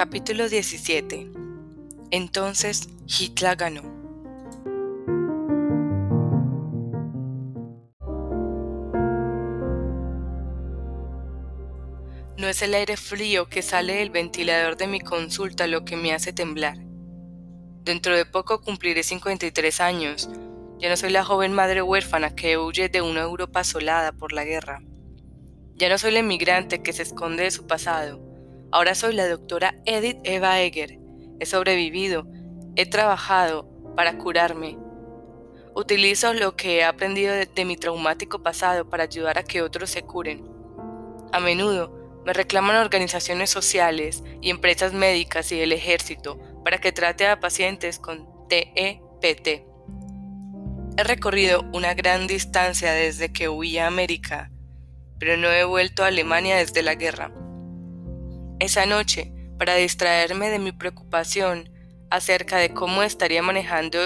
Capítulo 17 Entonces Hitler ganó. No es el aire frío que sale del ventilador de mi consulta lo que me hace temblar. Dentro de poco cumpliré 53 años. Ya no soy la joven madre huérfana que huye de una Europa asolada por la guerra. Ya no soy la emigrante que se esconde de su pasado. Ahora soy la doctora Edith Eva Egger. He sobrevivido. He trabajado para curarme. Utilizo lo que he aprendido de, de mi traumático pasado para ayudar a que otros se curen. A menudo me reclaman organizaciones sociales y empresas médicas y el ejército para que trate a pacientes con TEPT. E he recorrido una gran distancia desde que huí a América, pero no he vuelto a Alemania desde la guerra. Esa noche, para distraerme de mi preocupación acerca de cómo estaría manejando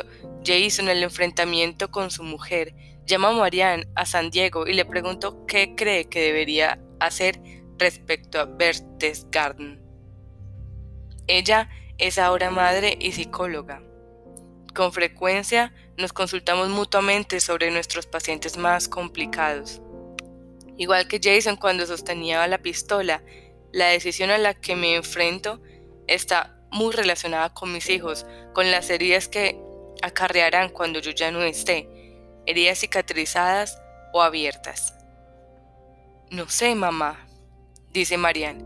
Jason el enfrentamiento con su mujer, llamo a Marianne a San Diego y le pregunto qué cree que debería hacer respecto a Berchtesgaden. Ella es ahora madre y psicóloga. Con frecuencia nos consultamos mutuamente sobre nuestros pacientes más complicados. Igual que Jason cuando sostenía la pistola, la decisión a la que me enfrento está muy relacionada con mis hijos, con las heridas que acarrearán cuando yo ya no esté, heridas cicatrizadas o abiertas. No sé, mamá, dice Marianne.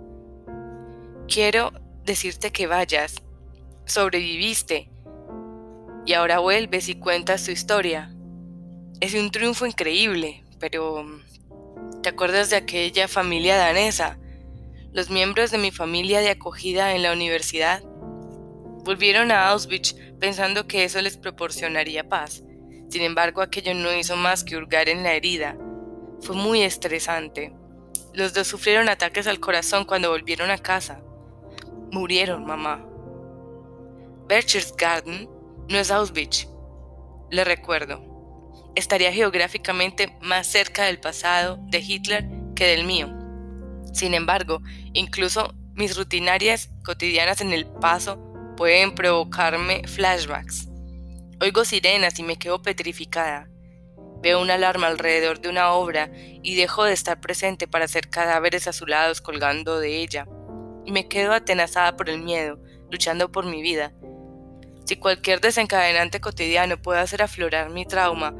Quiero decirte que vayas. Sobreviviste. Y ahora vuelves y cuentas tu historia. Es un triunfo increíble, pero ¿te acuerdas de aquella familia danesa? Los miembros de mi familia de acogida en la universidad volvieron a Auschwitz pensando que eso les proporcionaría paz. Sin embargo, aquello no hizo más que hurgar en la herida. Fue muy estresante. Los dos sufrieron ataques al corazón cuando volvieron a casa. Murieron, mamá. Berchtesgaden no es Auschwitz. Le recuerdo. Estaría geográficamente más cerca del pasado de Hitler que del mío. Sin embargo, incluso mis rutinarias cotidianas en el paso pueden provocarme flashbacks. Oigo sirenas y me quedo petrificada. Veo una alarma alrededor de una obra y dejo de estar presente para hacer cadáveres azulados colgando de ella. Y me quedo atenazada por el miedo, luchando por mi vida. Si cualquier desencadenante cotidiano puede hacer aflorar mi trauma,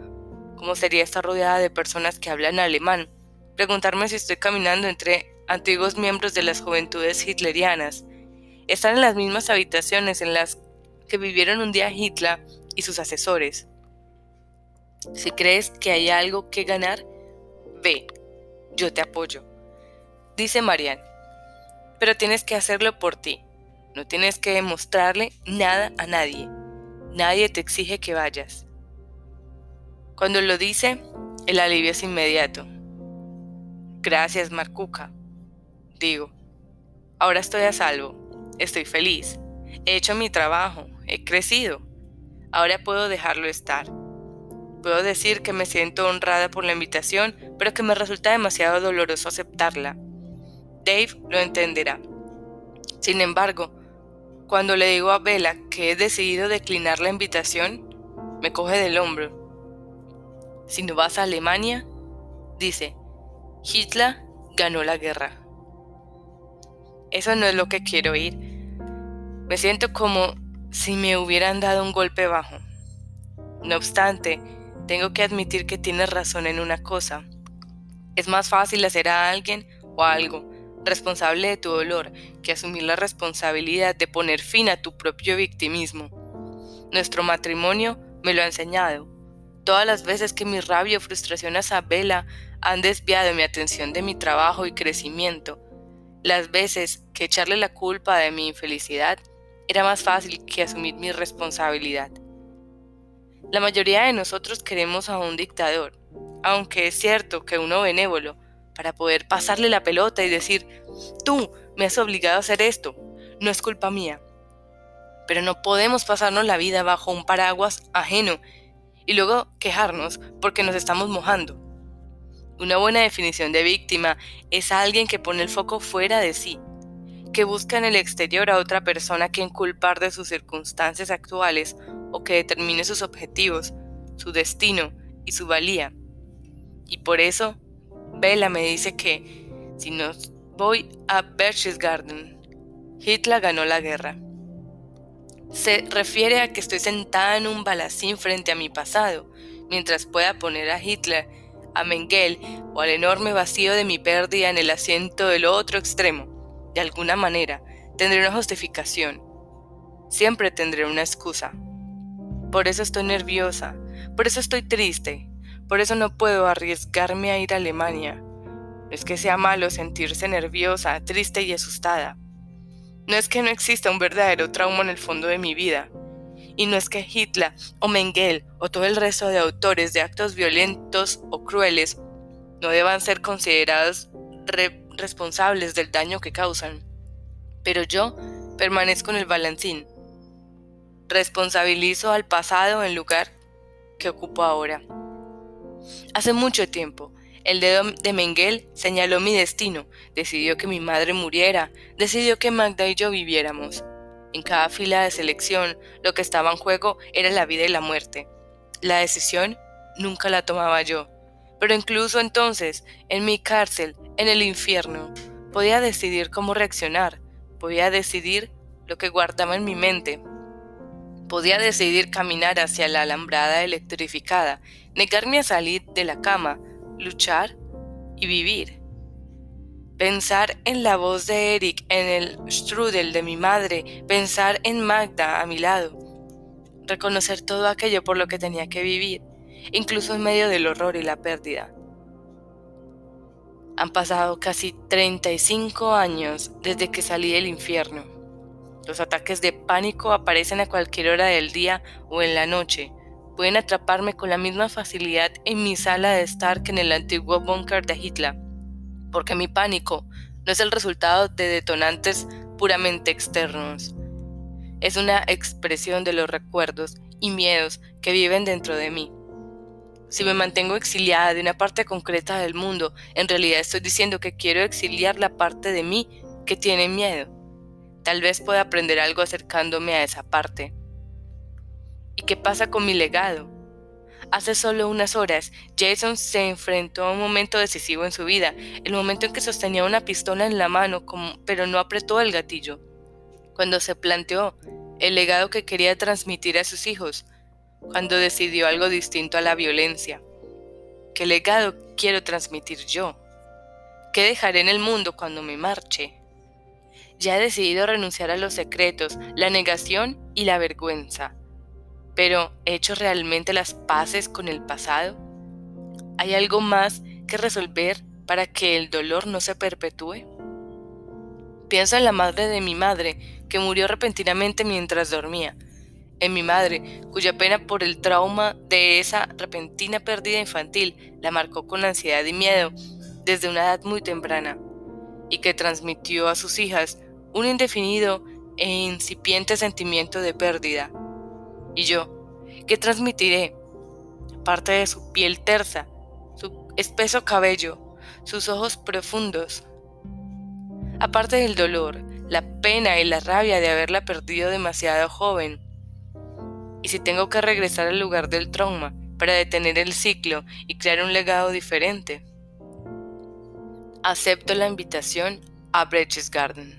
¿cómo sería estar rodeada de personas que hablan alemán? Preguntarme si estoy caminando entre antiguos miembros de las juventudes hitlerianas. Estar en las mismas habitaciones en las que vivieron un día Hitler y sus asesores si crees que hay algo que ganar, ve, yo te apoyo. Dice Marianne, pero tienes que hacerlo por ti. No tienes que demostrarle nada a nadie. Nadie te exige que vayas. Cuando lo dice, el alivio es inmediato. Gracias, Marcuca. Digo, ahora estoy a salvo, estoy feliz, he hecho mi trabajo, he crecido. Ahora puedo dejarlo estar. Puedo decir que me siento honrada por la invitación, pero que me resulta demasiado doloroso aceptarla. Dave lo entenderá. Sin embargo, cuando le digo a Bella que he decidido declinar la invitación, me coge del hombro. Si no vas a Alemania, dice, Hitler ganó la guerra. Eso no es lo que quiero oír. Me siento como si me hubieran dado un golpe bajo. No obstante, tengo que admitir que tienes razón en una cosa. Es más fácil hacer a alguien o algo responsable de tu dolor que asumir la responsabilidad de poner fin a tu propio victimismo. Nuestro matrimonio me lo ha enseñado. Todas las veces que mi rabia o frustración a Isabela han desviado mi atención de mi trabajo y crecimiento, las veces que echarle la culpa de mi infelicidad era más fácil que asumir mi responsabilidad. La mayoría de nosotros queremos a un dictador, aunque es cierto que uno benévolo, para poder pasarle la pelota y decir, tú me has obligado a hacer esto, no es culpa mía. Pero no podemos pasarnos la vida bajo un paraguas ajeno y luego quejarnos porque nos estamos mojando. Una buena definición de víctima es alguien que pone el foco fuera de sí, que busca en el exterior a otra persona quien culpar de sus circunstancias actuales o que determine sus objetivos, su destino y su valía. Y por eso, Bella me dice que si no voy a Berchtesgaden, Hitler ganó la guerra. Se refiere a que estoy sentada en un balacín frente a mi pasado, mientras pueda poner a Hitler, a Mengele o al enorme vacío de mi pérdida en el asiento del otro extremo. De alguna manera, tendré una justificación. Siempre tendré una excusa. Por eso estoy nerviosa, por eso estoy triste, por eso no puedo arriesgarme a ir a Alemania. No es que sea malo sentirse nerviosa, triste y asustada. No es que no exista un verdadero trauma en el fondo de mi vida. Y no es que Hitler o Mengele o todo el resto de autores de actos violentos o crueles no deban ser considerados responsables del daño que causan. Pero yo permanezco en el balancín responsabilizo al pasado en lugar que ocupo ahora. Hace mucho tiempo, el dedo de Mengel señaló mi destino, decidió que mi madre muriera, decidió que Magda y yo viviéramos. En cada fila de selección, lo que estaba en juego era la vida y la muerte. La decisión nunca la tomaba yo, pero incluso entonces, en mi cárcel, en el infierno, podía decidir cómo reaccionar, podía decidir lo que guardaba en mi mente, Podía decidir caminar hacia la alambrada electrificada, negarme a salir de la cama, luchar y vivir. Pensar en la voz de Eric en el strudel de mi madre, pensar en Magda a mi lado, reconocer todo aquello por lo que tenía que vivir, incluso en medio del horror y la pérdida. Han pasado casi 35 años desde que salí del infierno. Los ataques de pánico aparecen a cualquier hora del día o en la noche. Pueden atraparme con la misma facilidad en mi sala de estar que en el antiguo búnker de Hitler, porque mi pánico no es el resultado de detonantes puramente externos. Es una expresión de los recuerdos y miedos que viven dentro de mí. Si me mantengo exiliada de una parte concreta del mundo, en realidad estoy diciendo que quiero exiliar la parte de mí que tiene miedo. Tal vez pueda aprender algo acercándome a esa parte. ¿Y qué pasa con mi legado? Hace solo unas horas, Jason se enfrentó a un momento decisivo en su vida, el momento en que sostenía una pistola en la mano, pero no apretó el gatillo. Cuando se planteó el legado que quería transmitir a sus hijos, cuando decidió algo distinto a la violencia. ¿Qué legado quiero transmitir yo? ¿Qué dejaré en el mundo cuando me marche? Ya he decidido renunciar a los secretos, la negación y la vergüenza. Pero, ¿he hecho realmente las paces con el pasado? ¿Hay algo más que resolver para que el dolor no se perpetúe? Pienso en la madre de mi madre, que murió repentinamente mientras dormía. En mi madre, cuya pena por el trauma de esa repentina pérdida infantil la marcó con ansiedad y miedo desde una edad muy temprana, y que transmitió a sus hijas un indefinido e incipiente sentimiento de pérdida. Y yo, ¿qué transmitiré? Parte de su piel tersa, su espeso cabello, sus ojos profundos. Aparte del dolor, la pena y la rabia de haberla perdido demasiado joven. Y si tengo que regresar al lugar del trauma para detener el ciclo y crear un legado diferente. Acepto la invitación a Breches Garden.